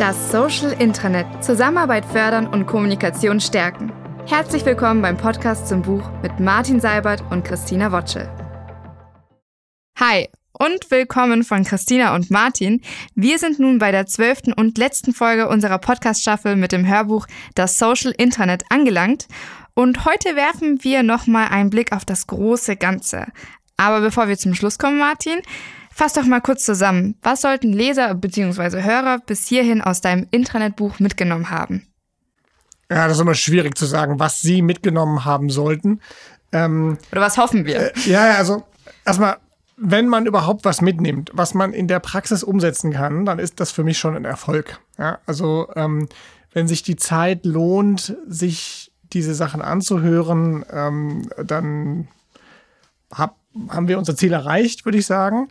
Das Social Intranet. Zusammenarbeit fördern und Kommunikation stärken. Herzlich willkommen beim Podcast zum Buch mit Martin Seibert und Christina Wotschel. Hi und willkommen von Christina und Martin. Wir sind nun bei der zwölften und letzten Folge unserer Podcast-Staffel mit dem Hörbuch Das Social Intranet angelangt. Und heute werfen wir nochmal einen Blick auf das große Ganze. Aber bevor wir zum Schluss kommen, Martin, fass doch mal kurz zusammen. Was sollten Leser bzw. Hörer bis hierhin aus deinem Internetbuch mitgenommen haben? Ja, das ist immer schwierig zu sagen, was sie mitgenommen haben sollten. Ähm, Oder was hoffen wir? Äh, ja, also erstmal, wenn man überhaupt was mitnimmt, was man in der Praxis umsetzen kann, dann ist das für mich schon ein Erfolg. Ja, also ähm, wenn sich die Zeit lohnt, sich diese Sachen anzuhören, ähm, dann hab, haben wir unser Ziel erreicht, würde ich sagen.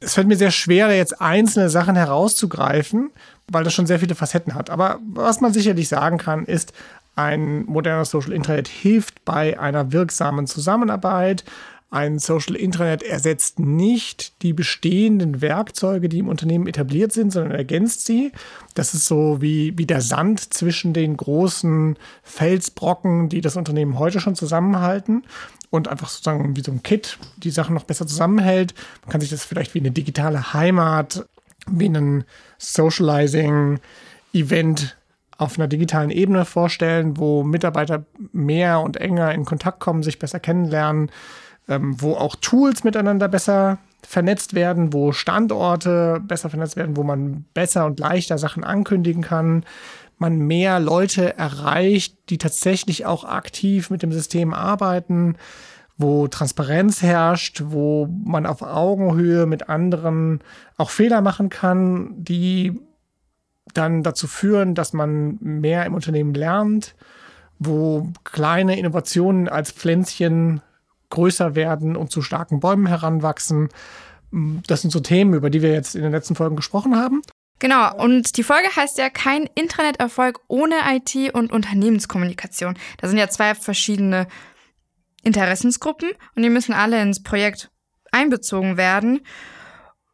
Es fällt mir sehr schwer, jetzt einzelne Sachen herauszugreifen, weil das schon sehr viele Facetten hat. Aber was man sicherlich sagen kann, ist, ein moderner Social Internet hilft bei einer wirksamen Zusammenarbeit, ein Social Intranet ersetzt nicht die bestehenden Werkzeuge, die im Unternehmen etabliert sind, sondern ergänzt sie. Das ist so wie, wie der Sand zwischen den großen Felsbrocken, die das Unternehmen heute schon zusammenhalten und einfach sozusagen wie so ein Kit die Sachen noch besser zusammenhält. Man kann sich das vielleicht wie eine digitale Heimat, wie ein Socializing-Event auf einer digitalen Ebene vorstellen, wo Mitarbeiter mehr und enger in Kontakt kommen, sich besser kennenlernen ähm, wo auch Tools miteinander besser vernetzt werden, wo Standorte besser vernetzt werden, wo man besser und leichter Sachen ankündigen kann, man mehr Leute erreicht, die tatsächlich auch aktiv mit dem System arbeiten, wo Transparenz herrscht, wo man auf Augenhöhe mit anderen auch Fehler machen kann, die dann dazu führen, dass man mehr im Unternehmen lernt, wo kleine Innovationen als Pflänzchen größer werden und zu starken Bäumen heranwachsen. Das sind so Themen, über die wir jetzt in den letzten Folgen gesprochen haben. Genau, und die Folge heißt ja kein Interneterfolg ohne IT und Unternehmenskommunikation. Da sind ja zwei verschiedene Interessensgruppen und die müssen alle ins Projekt einbezogen werden.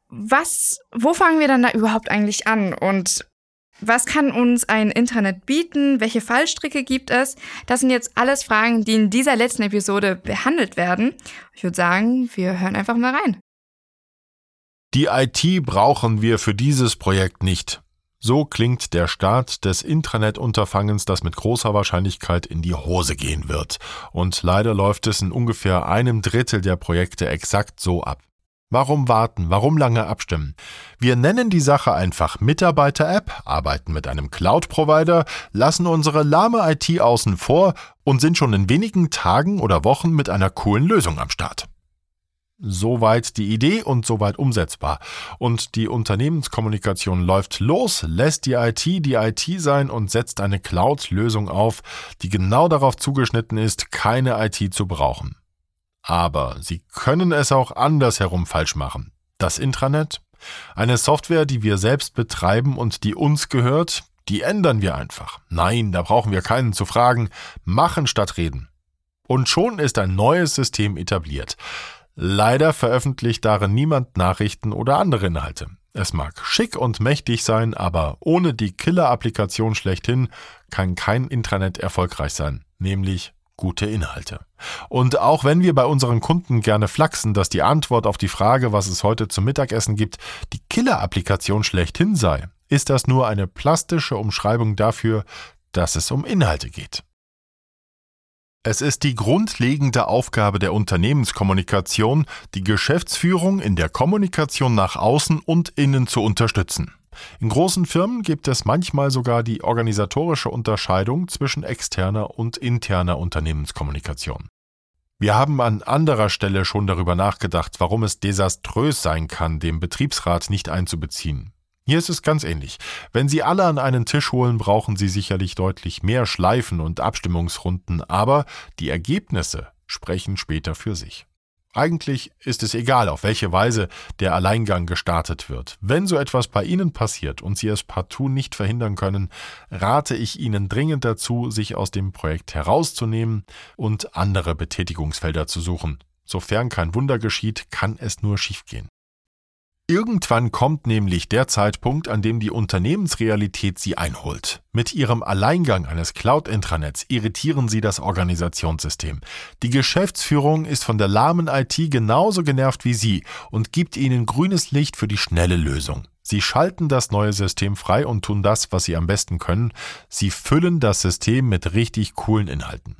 Was, wo fangen wir dann da überhaupt eigentlich an? Und was kann uns ein Internet bieten? Welche Fallstricke gibt es? Das sind jetzt alles Fragen, die in dieser letzten Episode behandelt werden. Ich würde sagen, wir hören einfach mal rein. Die IT brauchen wir für dieses Projekt nicht. So klingt der Start des Intranet-Unterfangens, das mit großer Wahrscheinlichkeit in die Hose gehen wird. Und leider läuft es in ungefähr einem Drittel der Projekte exakt so ab. Warum warten? Warum lange abstimmen? Wir nennen die Sache einfach Mitarbeiter-App, arbeiten mit einem Cloud-Provider, lassen unsere lahme IT außen vor und sind schon in wenigen Tagen oder Wochen mit einer coolen Lösung am Start. Soweit die Idee und soweit umsetzbar. Und die Unternehmenskommunikation läuft los, lässt die IT die IT sein und setzt eine Cloud-Lösung auf, die genau darauf zugeschnitten ist, keine IT zu brauchen. Aber Sie können es auch andersherum falsch machen. Das Intranet? Eine Software, die wir selbst betreiben und die uns gehört, die ändern wir einfach. Nein, da brauchen wir keinen zu fragen. Machen statt reden. Und schon ist ein neues System etabliert. Leider veröffentlicht darin niemand Nachrichten oder andere Inhalte. Es mag schick und mächtig sein, aber ohne die Killer-Applikation schlechthin kann kein Intranet erfolgreich sein, nämlich gute Inhalte. Und auch wenn wir bei unseren Kunden gerne flachsen, dass die Antwort auf die Frage, was es heute zum Mittagessen gibt, die Killer-Applikation schlechthin sei, ist das nur eine plastische Umschreibung dafür, dass es um Inhalte geht. Es ist die grundlegende Aufgabe der Unternehmenskommunikation, die Geschäftsführung in der Kommunikation nach außen und innen zu unterstützen. In großen Firmen gibt es manchmal sogar die organisatorische Unterscheidung zwischen externer und interner Unternehmenskommunikation. Wir haben an anderer Stelle schon darüber nachgedacht, warum es desaströs sein kann, den Betriebsrat nicht einzubeziehen. Hier ist es ganz ähnlich. Wenn Sie alle an einen Tisch holen, brauchen Sie sicherlich deutlich mehr Schleifen und Abstimmungsrunden, aber die Ergebnisse sprechen später für sich. Eigentlich ist es egal, auf welche Weise der Alleingang gestartet wird. Wenn so etwas bei Ihnen passiert und Sie es partout nicht verhindern können, rate ich Ihnen dringend dazu, sich aus dem Projekt herauszunehmen und andere Betätigungsfelder zu suchen. Sofern kein Wunder geschieht, kann es nur schiefgehen. Irgendwann kommt nämlich der Zeitpunkt, an dem die Unternehmensrealität sie einholt. Mit ihrem Alleingang eines Cloud-Intranets irritieren sie das Organisationssystem. Die Geschäftsführung ist von der lahmen IT genauso genervt wie sie und gibt ihnen grünes Licht für die schnelle Lösung. Sie schalten das neue System frei und tun das, was sie am besten können. Sie füllen das System mit richtig coolen Inhalten.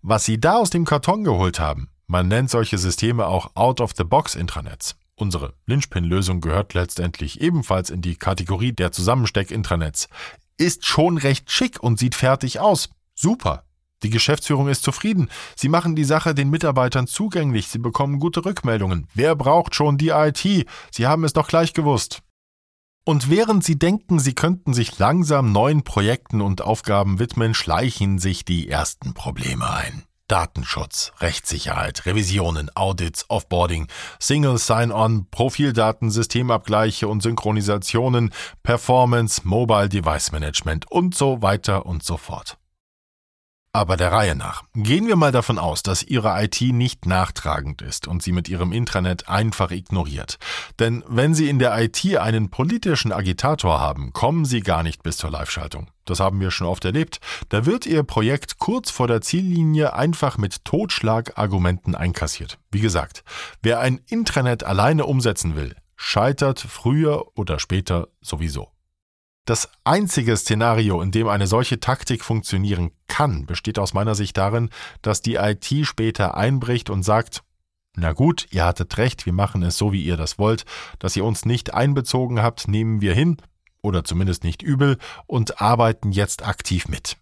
Was sie da aus dem Karton geholt haben, man nennt solche Systeme auch Out-of-the-Box-Intranets. Unsere Linchpin-Lösung gehört letztendlich ebenfalls in die Kategorie der Zusammensteck-Intranets. Ist schon recht schick und sieht fertig aus. Super. Die Geschäftsführung ist zufrieden. Sie machen die Sache den Mitarbeitern zugänglich. Sie bekommen gute Rückmeldungen. Wer braucht schon die IT? Sie haben es doch gleich gewusst. Und während Sie denken, Sie könnten sich langsam neuen Projekten und Aufgaben widmen, schleichen sich die ersten Probleme ein. Datenschutz, Rechtssicherheit, Revisionen, Audits, Offboarding, Single Sign-On, Profildaten, Systemabgleiche und Synchronisationen, Performance, Mobile Device Management und so weiter und so fort. Aber der Reihe nach. Gehen wir mal davon aus, dass Ihre IT nicht nachtragend ist und Sie mit Ihrem Intranet einfach ignoriert. Denn wenn Sie in der IT einen politischen Agitator haben, kommen Sie gar nicht bis zur Live-Schaltung. Das haben wir schon oft erlebt. Da wird Ihr Projekt kurz vor der Ziellinie einfach mit Totschlagargumenten einkassiert. Wie gesagt, wer ein Intranet alleine umsetzen will, scheitert früher oder später sowieso. Das einzige Szenario, in dem eine solche Taktik funktionieren kann, besteht aus meiner Sicht darin, dass die IT später einbricht und sagt, na gut, ihr hattet recht, wir machen es so, wie ihr das wollt, dass ihr uns nicht einbezogen habt, nehmen wir hin, oder zumindest nicht übel, und arbeiten jetzt aktiv mit.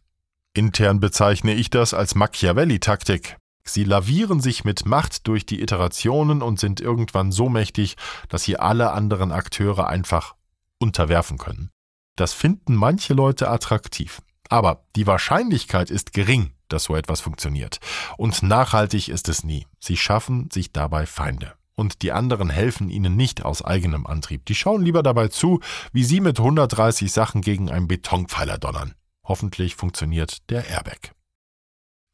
Intern bezeichne ich das als Machiavelli-Taktik. Sie lavieren sich mit Macht durch die Iterationen und sind irgendwann so mächtig, dass sie alle anderen Akteure einfach unterwerfen können. Das finden manche Leute attraktiv. Aber die Wahrscheinlichkeit ist gering, dass so etwas funktioniert. Und nachhaltig ist es nie. Sie schaffen sich dabei Feinde. Und die anderen helfen ihnen nicht aus eigenem Antrieb. Die schauen lieber dabei zu, wie sie mit 130 Sachen gegen einen Betonpfeiler donnern. Hoffentlich funktioniert der Airbag.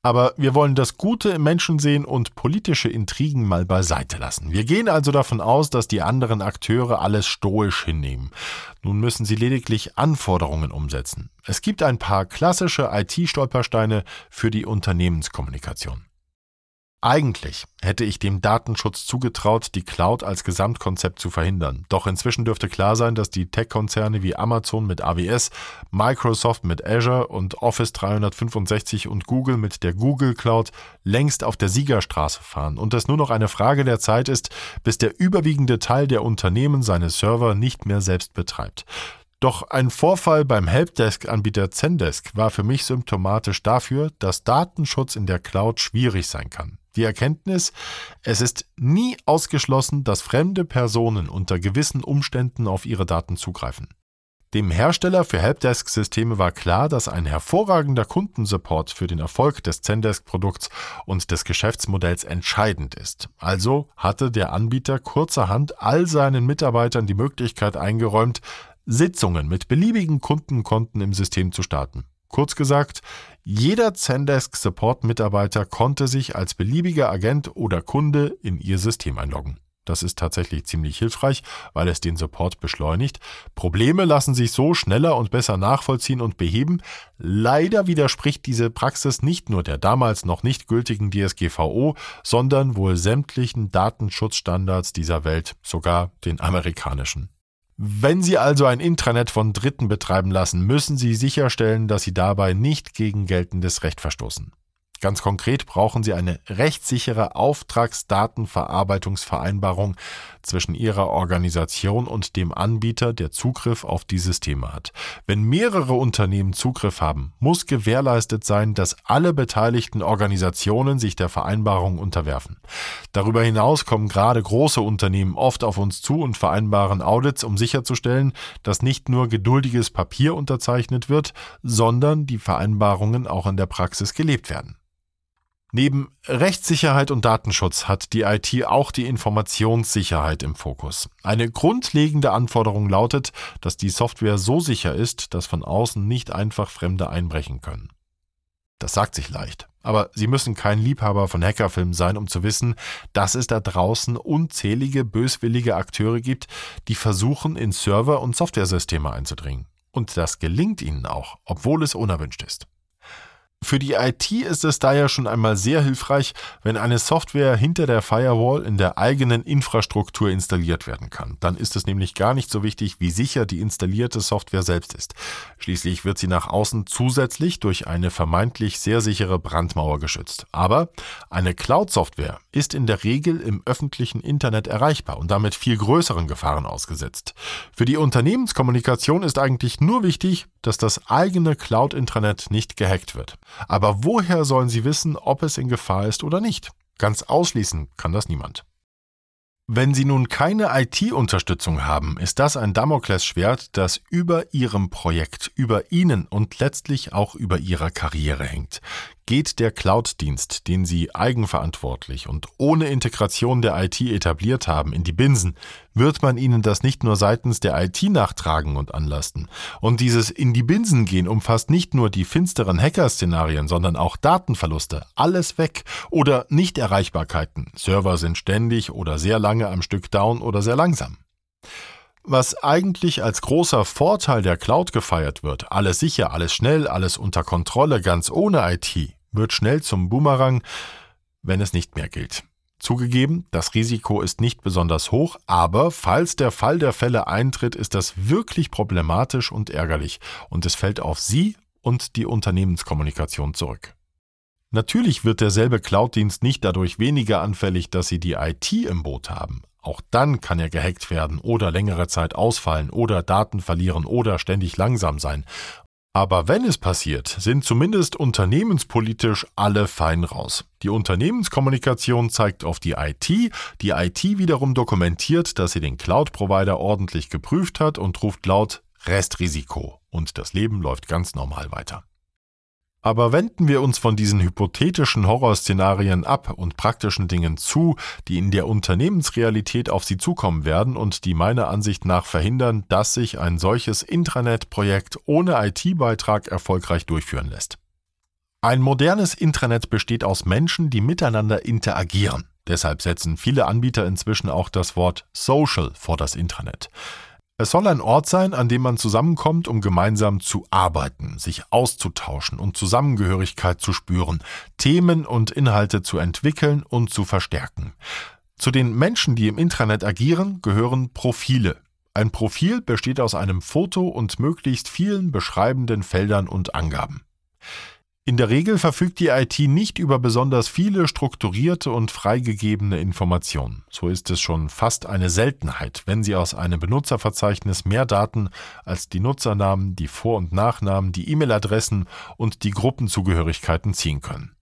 Aber wir wollen das Gute im Menschen sehen und politische Intrigen mal beiseite lassen. Wir gehen also davon aus, dass die anderen Akteure alles stoisch hinnehmen. Nun müssen sie lediglich Anforderungen umsetzen. Es gibt ein paar klassische IT-Stolpersteine für die Unternehmenskommunikation. Eigentlich hätte ich dem Datenschutz zugetraut, die Cloud als Gesamtkonzept zu verhindern. Doch inzwischen dürfte klar sein, dass die Tech-Konzerne wie Amazon mit AWS, Microsoft mit Azure und Office 365 und Google mit der Google Cloud längst auf der Siegerstraße fahren und es nur noch eine Frage der Zeit ist, bis der überwiegende Teil der Unternehmen seine Server nicht mehr selbst betreibt. Doch ein Vorfall beim Helpdesk-Anbieter Zendesk war für mich symptomatisch dafür, dass Datenschutz in der Cloud schwierig sein kann. Die Erkenntnis, es ist nie ausgeschlossen, dass fremde Personen unter gewissen Umständen auf ihre Daten zugreifen. Dem Hersteller für Helpdesk-Systeme war klar, dass ein hervorragender Kundensupport für den Erfolg des Zendesk-Produkts und des Geschäftsmodells entscheidend ist. Also hatte der Anbieter kurzerhand all seinen Mitarbeitern die Möglichkeit eingeräumt, Sitzungen mit beliebigen Kundenkonten im System zu starten. Kurz gesagt, jeder Zendesk Support Mitarbeiter konnte sich als beliebiger Agent oder Kunde in ihr System einloggen. Das ist tatsächlich ziemlich hilfreich, weil es den Support beschleunigt. Probleme lassen sich so schneller und besser nachvollziehen und beheben. Leider widerspricht diese Praxis nicht nur der damals noch nicht gültigen DSGVO, sondern wohl sämtlichen Datenschutzstandards dieser Welt, sogar den amerikanischen. Wenn Sie also ein Intranet von Dritten betreiben lassen, müssen Sie sicherstellen, dass Sie dabei nicht gegen geltendes Recht verstoßen. Ganz konkret brauchen Sie eine rechtssichere Auftragsdatenverarbeitungsvereinbarung zwischen Ihrer Organisation und dem Anbieter, der Zugriff auf die Systeme hat. Wenn mehrere Unternehmen Zugriff haben, muss gewährleistet sein, dass alle beteiligten Organisationen sich der Vereinbarung unterwerfen. Darüber hinaus kommen gerade große Unternehmen oft auf uns zu und vereinbaren Audits, um sicherzustellen, dass nicht nur geduldiges Papier unterzeichnet wird, sondern die Vereinbarungen auch in der Praxis gelebt werden. Neben Rechtssicherheit und Datenschutz hat die IT auch die Informationssicherheit im Fokus. Eine grundlegende Anforderung lautet, dass die Software so sicher ist, dass von außen nicht einfach Fremde einbrechen können. Das sagt sich leicht. Aber Sie müssen kein Liebhaber von Hackerfilmen sein, um zu wissen, dass es da draußen unzählige böswillige Akteure gibt, die versuchen, in Server und Softwaresysteme einzudringen. Und das gelingt ihnen auch, obwohl es unerwünscht ist. Für die IT ist es daher schon einmal sehr hilfreich, wenn eine Software hinter der Firewall in der eigenen Infrastruktur installiert werden kann. Dann ist es nämlich gar nicht so wichtig, wie sicher die installierte Software selbst ist. Schließlich wird sie nach außen zusätzlich durch eine vermeintlich sehr sichere Brandmauer geschützt. Aber eine Cloud-Software ist in der Regel im öffentlichen Internet erreichbar und damit viel größeren Gefahren ausgesetzt. Für die Unternehmenskommunikation ist eigentlich nur wichtig, dass das eigene Cloud-Intranet nicht gehackt wird. Aber woher sollen Sie wissen, ob es in Gefahr ist oder nicht? Ganz ausschließen kann das niemand. Wenn Sie nun keine IT-Unterstützung haben, ist das ein Damoklesschwert, das über Ihrem Projekt, über Ihnen und letztlich auch über Ihrer Karriere hängt. Geht der Cloud-Dienst, den Sie eigenverantwortlich und ohne Integration der IT etabliert haben, in die Binsen, wird man Ihnen das nicht nur seitens der IT nachtragen und anlasten. Und dieses in die Binsen gehen umfasst nicht nur die finsteren Hacker-Szenarien, sondern auch Datenverluste, alles weg oder Nichterreichbarkeiten. Server sind ständig oder sehr lange am Stück down oder sehr langsam. Was eigentlich als großer Vorteil der Cloud gefeiert wird, alles sicher, alles schnell, alles unter Kontrolle, ganz ohne IT, wird schnell zum Boomerang, wenn es nicht mehr gilt. Zugegeben, das Risiko ist nicht besonders hoch, aber falls der Fall der Fälle eintritt, ist das wirklich problematisch und ärgerlich und es fällt auf Sie und die Unternehmenskommunikation zurück. Natürlich wird derselbe Cloud-Dienst nicht dadurch weniger anfällig, dass Sie die IT im Boot haben. Auch dann kann er gehackt werden oder längere Zeit ausfallen oder Daten verlieren oder ständig langsam sein. Aber wenn es passiert, sind zumindest unternehmenspolitisch alle fein raus. Die Unternehmenskommunikation zeigt auf die IT, die IT wiederum dokumentiert, dass sie den Cloud-Provider ordentlich geprüft hat und ruft laut Restrisiko und das Leben läuft ganz normal weiter. Aber wenden wir uns von diesen hypothetischen Horrorszenarien ab und praktischen Dingen zu, die in der Unternehmensrealität auf Sie zukommen werden und die meiner Ansicht nach verhindern, dass sich ein solches Intranet-Projekt ohne IT-Beitrag erfolgreich durchführen lässt. Ein modernes Intranet besteht aus Menschen, die miteinander interagieren. Deshalb setzen viele Anbieter inzwischen auch das Wort Social vor das Intranet. Es soll ein Ort sein, an dem man zusammenkommt, um gemeinsam zu arbeiten, sich auszutauschen und Zusammengehörigkeit zu spüren, Themen und Inhalte zu entwickeln und zu verstärken. Zu den Menschen, die im Intranet agieren, gehören Profile. Ein Profil besteht aus einem Foto und möglichst vielen beschreibenden Feldern und Angaben. In der Regel verfügt die IT nicht über besonders viele strukturierte und freigegebene Informationen. So ist es schon fast eine Seltenheit, wenn Sie aus einem Benutzerverzeichnis mehr Daten als die Nutzernamen, die Vor- und Nachnamen, die E-Mail-Adressen und die Gruppenzugehörigkeiten ziehen können.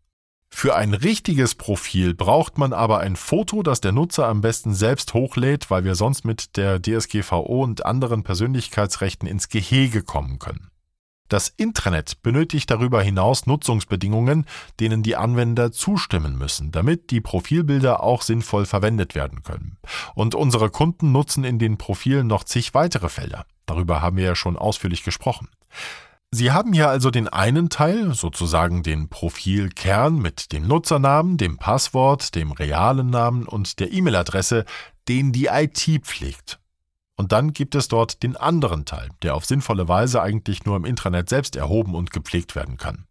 Für ein richtiges Profil braucht man aber ein Foto, das der Nutzer am besten selbst hochlädt, weil wir sonst mit der DSGVO und anderen Persönlichkeitsrechten ins Gehege kommen können. Das Intranet benötigt darüber hinaus Nutzungsbedingungen, denen die Anwender zustimmen müssen, damit die Profilbilder auch sinnvoll verwendet werden können. Und unsere Kunden nutzen in den Profilen noch zig weitere Felder. Darüber haben wir ja schon ausführlich gesprochen. Sie haben hier also den einen Teil, sozusagen den Profilkern mit dem Nutzernamen, dem Passwort, dem realen Namen und der E-Mail-Adresse, den die IT pflegt. Und dann gibt es dort den anderen Teil, der auf sinnvolle Weise eigentlich nur im Intranet selbst erhoben und gepflegt werden kann.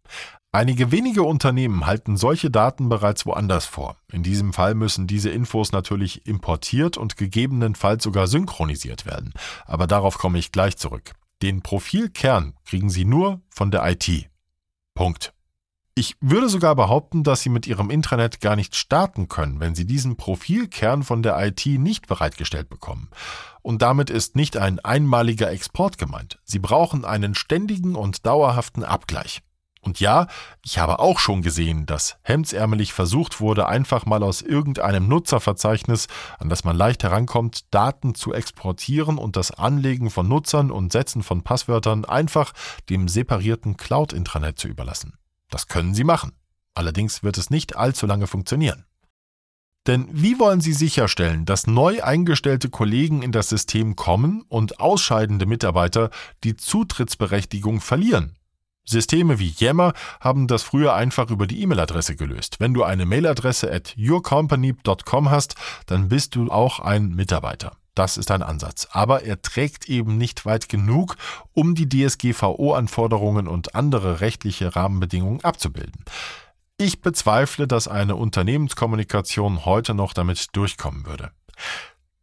Einige wenige Unternehmen halten solche Daten bereits woanders vor. In diesem Fall müssen diese Infos natürlich importiert und gegebenenfalls sogar synchronisiert werden. Aber darauf komme ich gleich zurück. Den Profilkern kriegen Sie nur von der IT. Punkt. Ich würde sogar behaupten, dass Sie mit Ihrem Intranet gar nicht starten können, wenn Sie diesen Profilkern von der IT nicht bereitgestellt bekommen. Und damit ist nicht ein einmaliger Export gemeint. Sie brauchen einen ständigen und dauerhaften Abgleich. Und ja, ich habe auch schon gesehen, dass hemdsärmelig versucht wurde, einfach mal aus irgendeinem Nutzerverzeichnis, an das man leicht herankommt, Daten zu exportieren und das Anlegen von Nutzern und Setzen von Passwörtern einfach dem separierten Cloud-Intranet zu überlassen. Das können Sie machen. Allerdings wird es nicht allzu lange funktionieren. Denn wie wollen Sie sicherstellen, dass neu eingestellte Kollegen in das System kommen und ausscheidende Mitarbeiter die Zutrittsberechtigung verlieren? Systeme wie Yammer haben das früher einfach über die E-Mail-Adresse gelöst. Wenn du eine Mailadresse at yourcompany.com hast, dann bist du auch ein Mitarbeiter. Das ist ein Ansatz. Aber er trägt eben nicht weit genug, um die DSGVO-Anforderungen und andere rechtliche Rahmenbedingungen abzubilden. Ich bezweifle, dass eine Unternehmenskommunikation heute noch damit durchkommen würde.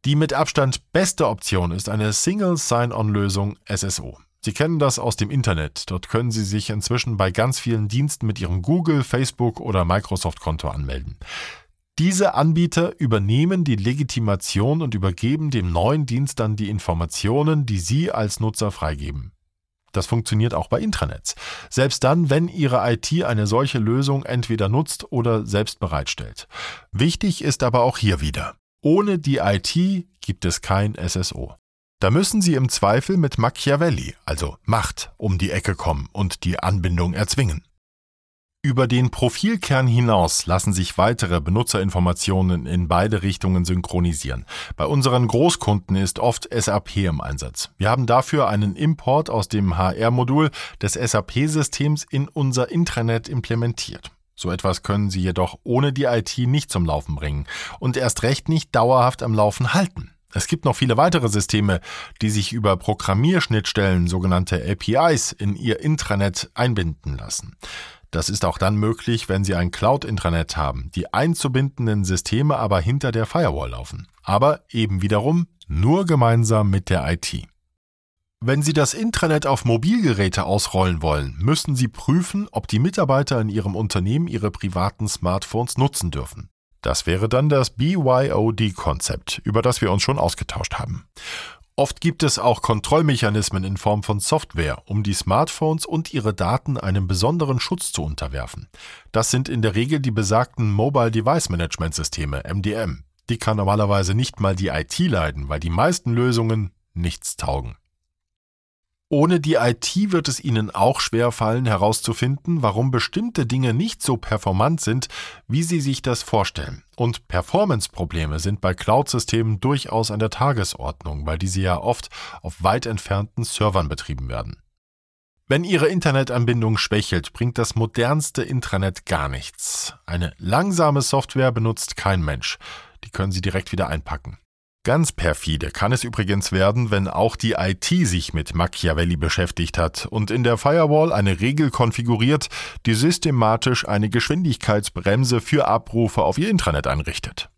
Die mit Abstand beste Option ist eine Single Sign-On-Lösung SSO. Sie kennen das aus dem Internet. Dort können Sie sich inzwischen bei ganz vielen Diensten mit Ihrem Google, Facebook oder Microsoft-Konto anmelden. Diese Anbieter übernehmen die Legitimation und übergeben dem neuen Dienst dann die Informationen, die Sie als Nutzer freigeben. Das funktioniert auch bei Intranets. Selbst dann, wenn Ihre IT eine solche Lösung entweder nutzt oder selbst bereitstellt. Wichtig ist aber auch hier wieder. Ohne die IT gibt es kein SSO. Da müssen Sie im Zweifel mit Machiavelli, also Macht, um die Ecke kommen und die Anbindung erzwingen. Über den Profilkern hinaus lassen sich weitere Benutzerinformationen in beide Richtungen synchronisieren. Bei unseren Großkunden ist oft SAP im Einsatz. Wir haben dafür einen Import aus dem HR-Modul des SAP-Systems in unser Intranet implementiert. So etwas können Sie jedoch ohne die IT nicht zum Laufen bringen und erst recht nicht dauerhaft am Laufen halten. Es gibt noch viele weitere Systeme, die sich über Programmierschnittstellen, sogenannte APIs, in ihr Intranet einbinden lassen. Das ist auch dann möglich, wenn Sie ein Cloud-Intranet haben, die einzubindenden Systeme aber hinter der Firewall laufen. Aber eben wiederum nur gemeinsam mit der IT. Wenn Sie das Intranet auf Mobilgeräte ausrollen wollen, müssen Sie prüfen, ob die Mitarbeiter in Ihrem Unternehmen ihre privaten Smartphones nutzen dürfen. Das wäre dann das BYOD-Konzept, über das wir uns schon ausgetauscht haben. Oft gibt es auch Kontrollmechanismen in Form von Software, um die Smartphones und ihre Daten einem besonderen Schutz zu unterwerfen. Das sind in der Regel die besagten Mobile Device Management Systeme, MDM. Die kann normalerweise nicht mal die IT leiden, weil die meisten Lösungen nichts taugen. Ohne die IT wird es Ihnen auch schwer fallen herauszufinden, warum bestimmte Dinge nicht so performant sind, wie Sie sich das vorstellen. Und Performance-Probleme sind bei Cloud-Systemen durchaus an der Tagesordnung, weil diese ja oft auf weit entfernten Servern betrieben werden. Wenn Ihre Internetanbindung schwächelt, bringt das modernste Intranet gar nichts. Eine langsame Software benutzt kein Mensch. Die können Sie direkt wieder einpacken. Ganz perfide kann es übrigens werden, wenn auch die IT sich mit Machiavelli beschäftigt hat und in der Firewall eine Regel konfiguriert, die systematisch eine Geschwindigkeitsbremse für Abrufe auf ihr Intranet einrichtet.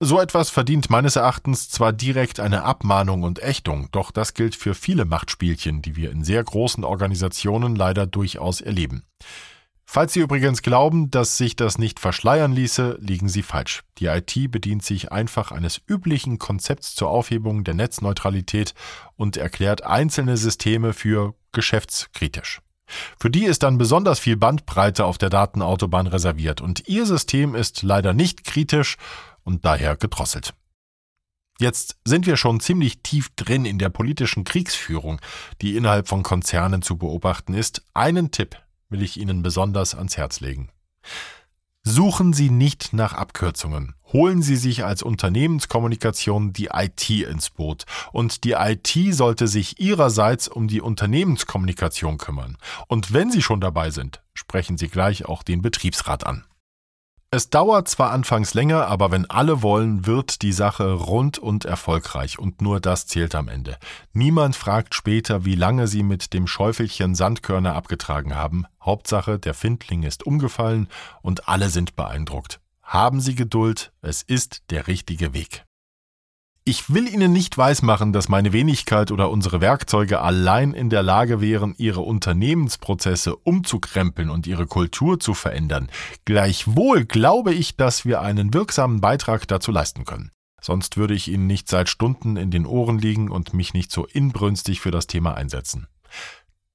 So etwas verdient meines Erachtens zwar direkt eine Abmahnung und Ächtung, doch das gilt für viele Machtspielchen, die wir in sehr großen Organisationen leider durchaus erleben. Falls Sie übrigens glauben, dass sich das nicht verschleiern ließe, liegen Sie falsch. Die IT bedient sich einfach eines üblichen Konzepts zur Aufhebung der Netzneutralität und erklärt einzelne Systeme für geschäftskritisch. Für die ist dann besonders viel Bandbreite auf der Datenautobahn reserviert und Ihr System ist leider nicht kritisch und daher gedrosselt. Jetzt sind wir schon ziemlich tief drin in der politischen Kriegsführung, die innerhalb von Konzernen zu beobachten ist. Einen Tipp will ich Ihnen besonders ans Herz legen. Suchen Sie nicht nach Abkürzungen. Holen Sie sich als Unternehmenskommunikation die IT ins Boot. Und die IT sollte sich Ihrerseits um die Unternehmenskommunikation kümmern. Und wenn Sie schon dabei sind, sprechen Sie gleich auch den Betriebsrat an. Es dauert zwar anfangs länger, aber wenn alle wollen, wird die Sache rund und erfolgreich und nur das zählt am Ende. Niemand fragt später, wie lange sie mit dem Schäufelchen Sandkörner abgetragen haben. Hauptsache, der Findling ist umgefallen und alle sind beeindruckt. Haben Sie Geduld, es ist der richtige Weg. Ich will Ihnen nicht weismachen, dass meine Wenigkeit oder unsere Werkzeuge allein in der Lage wären, Ihre Unternehmensprozesse umzukrempeln und Ihre Kultur zu verändern. Gleichwohl glaube ich, dass wir einen wirksamen Beitrag dazu leisten können. Sonst würde ich Ihnen nicht seit Stunden in den Ohren liegen und mich nicht so inbrünstig für das Thema einsetzen.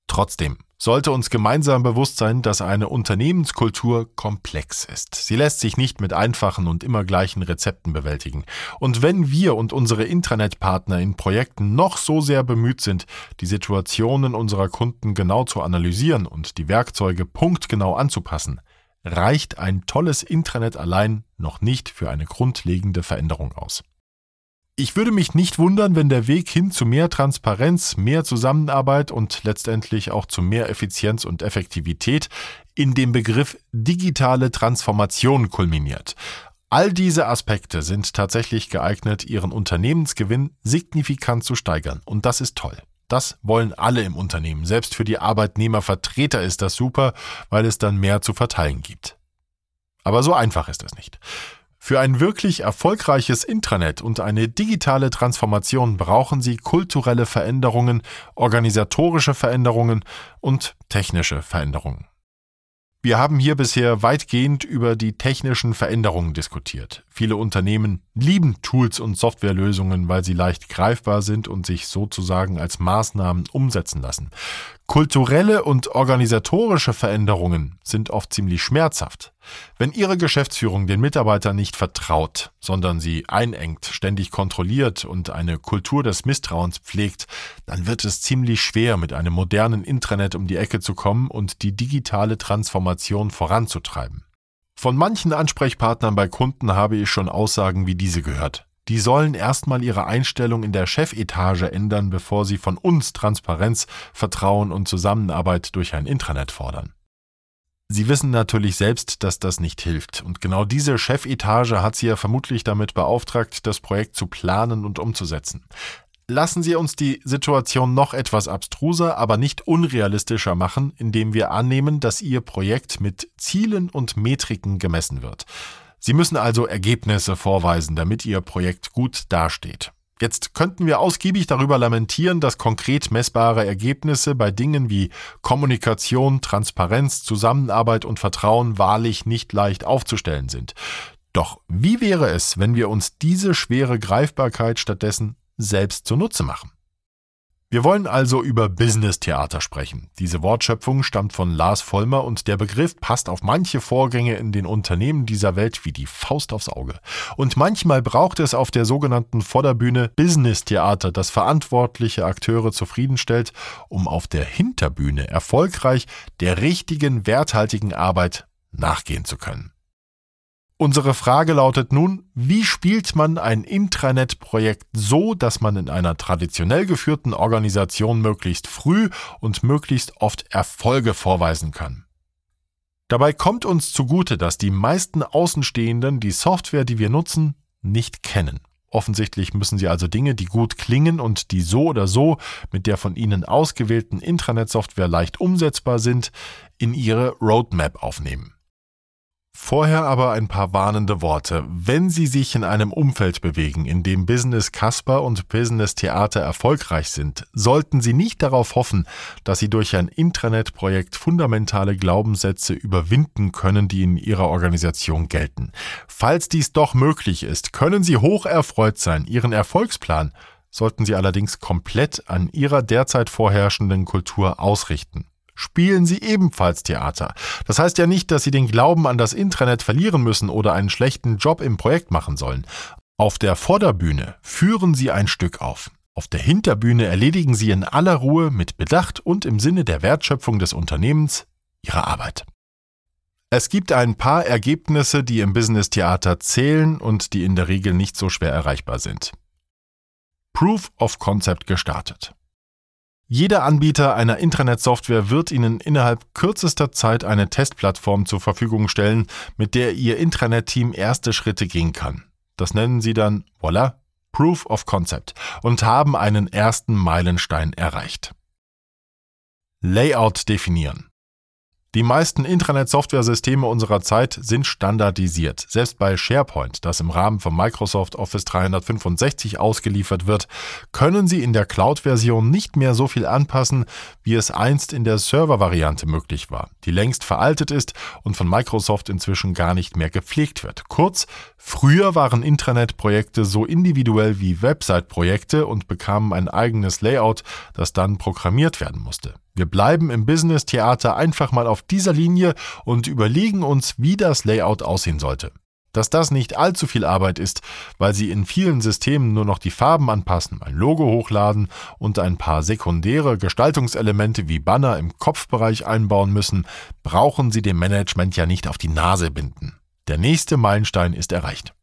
Trotzdem sollte uns gemeinsam bewusst sein, dass eine Unternehmenskultur komplex ist. Sie lässt sich nicht mit einfachen und immer gleichen Rezepten bewältigen. Und wenn wir und unsere Intranet-Partner in Projekten noch so sehr bemüht sind, die Situationen unserer Kunden genau zu analysieren und die Werkzeuge punktgenau anzupassen, reicht ein tolles Intranet allein noch nicht für eine grundlegende Veränderung aus. Ich würde mich nicht wundern, wenn der Weg hin zu mehr Transparenz, mehr Zusammenarbeit und letztendlich auch zu mehr Effizienz und Effektivität in dem Begriff digitale Transformation kulminiert. All diese Aspekte sind tatsächlich geeignet, ihren Unternehmensgewinn signifikant zu steigern. Und das ist toll. Das wollen alle im Unternehmen. Selbst für die Arbeitnehmervertreter ist das super, weil es dann mehr zu verteilen gibt. Aber so einfach ist es nicht. Für ein wirklich erfolgreiches Intranet und eine digitale Transformation brauchen Sie kulturelle Veränderungen, organisatorische Veränderungen und technische Veränderungen. Wir haben hier bisher weitgehend über die technischen Veränderungen diskutiert. Viele Unternehmen lieben Tools und Softwarelösungen, weil sie leicht greifbar sind und sich sozusagen als Maßnahmen umsetzen lassen. Kulturelle und organisatorische Veränderungen sind oft ziemlich schmerzhaft. Wenn Ihre Geschäftsführung den Mitarbeitern nicht vertraut, sondern sie einengt, ständig kontrolliert und eine Kultur des Misstrauens pflegt, dann wird es ziemlich schwer, mit einem modernen Intranet um die Ecke zu kommen und die digitale Transformation voranzutreiben. Von manchen Ansprechpartnern bei Kunden habe ich schon Aussagen wie diese gehört. Die sollen erstmal ihre Einstellung in der Chefetage ändern, bevor sie von uns Transparenz, Vertrauen und Zusammenarbeit durch ein Intranet fordern. Sie wissen natürlich selbst, dass das nicht hilft. Und genau diese Chefetage hat Sie ja vermutlich damit beauftragt, das Projekt zu planen und umzusetzen. Lassen Sie uns die Situation noch etwas abstruser, aber nicht unrealistischer machen, indem wir annehmen, dass Ihr Projekt mit Zielen und Metriken gemessen wird. Sie müssen also Ergebnisse vorweisen, damit Ihr Projekt gut dasteht. Jetzt könnten wir ausgiebig darüber lamentieren, dass konkret messbare Ergebnisse bei Dingen wie Kommunikation, Transparenz, Zusammenarbeit und Vertrauen wahrlich nicht leicht aufzustellen sind. Doch wie wäre es, wenn wir uns diese schwere Greifbarkeit stattdessen selbst zunutze machen? Wir wollen also über Business-Theater sprechen. Diese Wortschöpfung stammt von Lars Vollmer und der Begriff passt auf manche Vorgänge in den Unternehmen dieser Welt wie die Faust aufs Auge. Und manchmal braucht es auf der sogenannten Vorderbühne Business-Theater, das verantwortliche Akteure zufriedenstellt, um auf der Hinterbühne erfolgreich der richtigen, werthaltigen Arbeit nachgehen zu können. Unsere Frage lautet nun, wie spielt man ein Intranet-Projekt so, dass man in einer traditionell geführten Organisation möglichst früh und möglichst oft Erfolge vorweisen kann? Dabei kommt uns zugute, dass die meisten Außenstehenden die Software, die wir nutzen, nicht kennen. Offensichtlich müssen sie also Dinge, die gut klingen und die so oder so mit der von ihnen ausgewählten Intranet-Software leicht umsetzbar sind, in ihre Roadmap aufnehmen. Vorher aber ein paar warnende Worte. Wenn Sie sich in einem Umfeld bewegen, in dem Business Casper und Business Theater erfolgreich sind, sollten Sie nicht darauf hoffen, dass Sie durch ein Intranet-Projekt fundamentale Glaubenssätze überwinden können, die in Ihrer Organisation gelten. Falls dies doch möglich ist, können Sie hoch erfreut sein. Ihren Erfolgsplan sollten Sie allerdings komplett an Ihrer derzeit vorherrschenden Kultur ausrichten spielen sie ebenfalls Theater. Das heißt ja nicht, dass sie den Glauben an das Intranet verlieren müssen oder einen schlechten Job im Projekt machen sollen. Auf der Vorderbühne führen sie ein Stück auf. Auf der Hinterbühne erledigen sie in aller Ruhe mit Bedacht und im Sinne der Wertschöpfung des Unternehmens ihre Arbeit. Es gibt ein paar Ergebnisse, die im Business Theater zählen und die in der Regel nicht so schwer erreichbar sind. Proof of Concept gestartet. Jeder Anbieter einer Intranet-Software wird Ihnen innerhalb kürzester Zeit eine Testplattform zur Verfügung stellen, mit der Ihr Intranet-Team erste Schritte gehen kann. Das nennen Sie dann, voilà, Proof of Concept und haben einen ersten Meilenstein erreicht. Layout definieren. Die meisten Intranet-Software-Systeme unserer Zeit sind standardisiert. Selbst bei SharePoint, das im Rahmen von Microsoft Office 365 ausgeliefert wird, können Sie in der Cloud-Version nicht mehr so viel anpassen, wie es einst in der Server-Variante möglich war, die längst veraltet ist und von Microsoft inzwischen gar nicht mehr gepflegt wird. Kurz, früher waren Intranet-Projekte so individuell wie Website-Projekte und bekamen ein eigenes Layout, das dann programmiert werden musste. Wir bleiben im Business-Theater einfach mal auf dieser Linie und überlegen uns, wie das Layout aussehen sollte. Dass das nicht allzu viel Arbeit ist, weil Sie in vielen Systemen nur noch die Farben anpassen, ein Logo hochladen und ein paar sekundäre Gestaltungselemente wie Banner im Kopfbereich einbauen müssen, brauchen Sie dem Management ja nicht auf die Nase binden. Der nächste Meilenstein ist erreicht.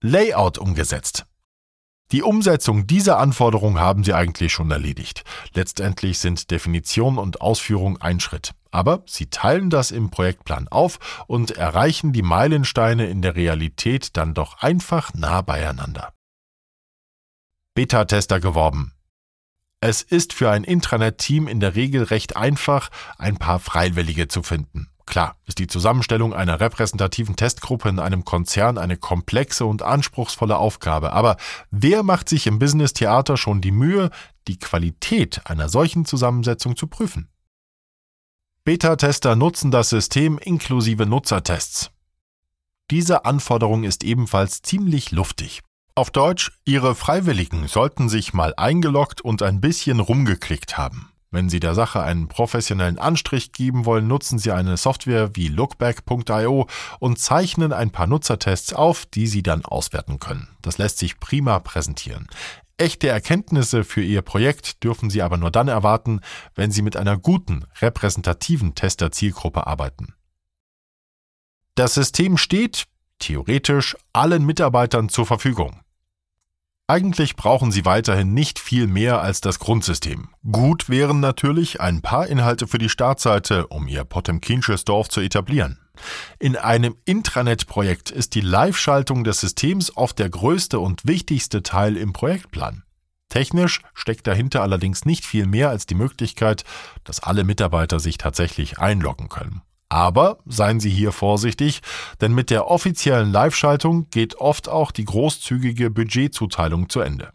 Layout umgesetzt. Die Umsetzung dieser Anforderung haben Sie eigentlich schon erledigt. Letztendlich sind Definition und Ausführung ein Schritt. Aber Sie teilen das im Projektplan auf und erreichen die Meilensteine in der Realität dann doch einfach nah beieinander. Beta-Tester geworben. Es ist für ein Intranet-Team in der Regel recht einfach, ein paar Freiwillige zu finden. Klar ist die Zusammenstellung einer repräsentativen Testgruppe in einem Konzern eine komplexe und anspruchsvolle Aufgabe, aber wer macht sich im Business-Theater schon die Mühe, die Qualität einer solchen Zusammensetzung zu prüfen? Beta-Tester nutzen das System inklusive Nutzertests. Diese Anforderung ist ebenfalls ziemlich luftig. Auf Deutsch, Ihre Freiwilligen sollten sich mal eingeloggt und ein bisschen rumgeklickt haben. Wenn Sie der Sache einen professionellen Anstrich geben wollen, nutzen Sie eine Software wie lookback.io und zeichnen ein paar Nutzertests auf, die Sie dann auswerten können. Das lässt sich prima präsentieren. Echte Erkenntnisse für Ihr Projekt dürfen Sie aber nur dann erwarten, wenn Sie mit einer guten, repräsentativen Tester-Zielgruppe arbeiten. Das System steht, theoretisch, allen Mitarbeitern zur Verfügung. Eigentlich brauchen Sie weiterhin nicht viel mehr als das Grundsystem. Gut wären natürlich ein paar Inhalte für die Startseite, um Ihr Potemkinsches Dorf zu etablieren. In einem Intranet-Projekt ist die Live-Schaltung des Systems oft der größte und wichtigste Teil im Projektplan. Technisch steckt dahinter allerdings nicht viel mehr als die Möglichkeit, dass alle Mitarbeiter sich tatsächlich einloggen können. Aber seien Sie hier vorsichtig, denn mit der offiziellen Live-Schaltung geht oft auch die großzügige Budgetzuteilung zu Ende.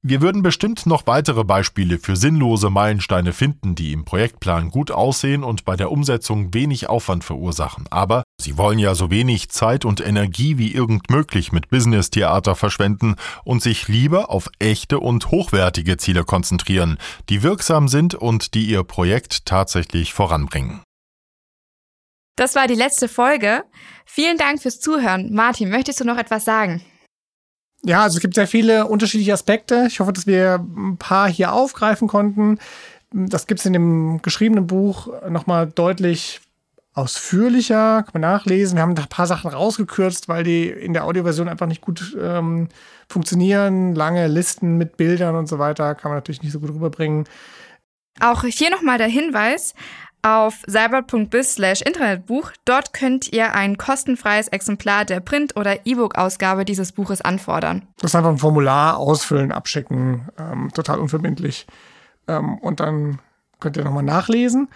Wir würden bestimmt noch weitere Beispiele für sinnlose Meilensteine finden, die im Projektplan gut aussehen und bei der Umsetzung wenig Aufwand verursachen. Aber Sie wollen ja so wenig Zeit und Energie wie irgend möglich mit Business-Theater verschwenden und sich lieber auf echte und hochwertige Ziele konzentrieren, die wirksam sind und die Ihr Projekt tatsächlich voranbringen. Das war die letzte Folge. Vielen Dank fürs Zuhören. Martin, möchtest du noch etwas sagen? Ja, also es gibt sehr viele unterschiedliche Aspekte. Ich hoffe, dass wir ein paar hier aufgreifen konnten. Das gibt es in dem geschriebenen Buch nochmal deutlich ausführlicher, kann man nachlesen. Wir haben ein paar Sachen rausgekürzt, weil die in der Audioversion einfach nicht gut ähm, funktionieren. Lange Listen mit Bildern und so weiter kann man natürlich nicht so gut rüberbringen. Auch hier nochmal der Hinweis auf cybert.biz slash Internetbuch. Dort könnt ihr ein kostenfreies Exemplar der Print- oder E-Book-Ausgabe dieses Buches anfordern. Das ist einfach ein Formular ausfüllen, abschicken, ähm, total unverbindlich. Ähm, und dann könnt ihr nochmal nachlesen.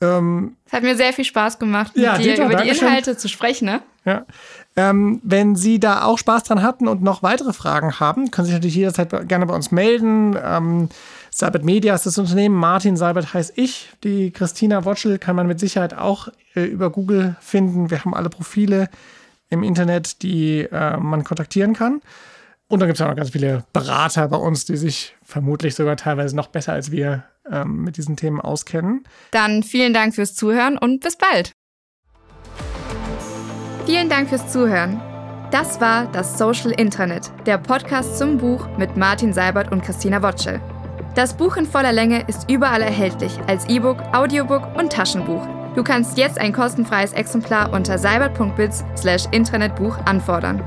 Ähm, es hat mir sehr viel Spaß gemacht, mit ja, dir Dieter, über die Inhalte schön. zu sprechen. Ne? Ja. Ähm, wenn Sie da auch Spaß dran hatten und noch weitere Fragen haben, können Sie sich natürlich jederzeit gerne bei uns melden. Ähm, Seibert Media ist das Unternehmen, Martin Seibert heißt ich. Die Christina Wotschel kann man mit Sicherheit auch äh, über Google finden. Wir haben alle Profile im Internet, die äh, man kontaktieren kann. Und dann gibt es auch noch ganz viele Berater bei uns, die sich vermutlich sogar teilweise noch besser als wir ähm, mit diesen Themen auskennen. Dann vielen Dank fürs Zuhören und bis bald. Vielen Dank fürs Zuhören. Das war das Social Intranet, der Podcast zum Buch mit Martin Seibert und Christina Wotschel. Das Buch in voller Länge ist überall erhältlich als E-Book, Audiobook und Taschenbuch. Du kannst jetzt ein kostenfreies Exemplar unter cybert.biz/intranetbuch anfordern.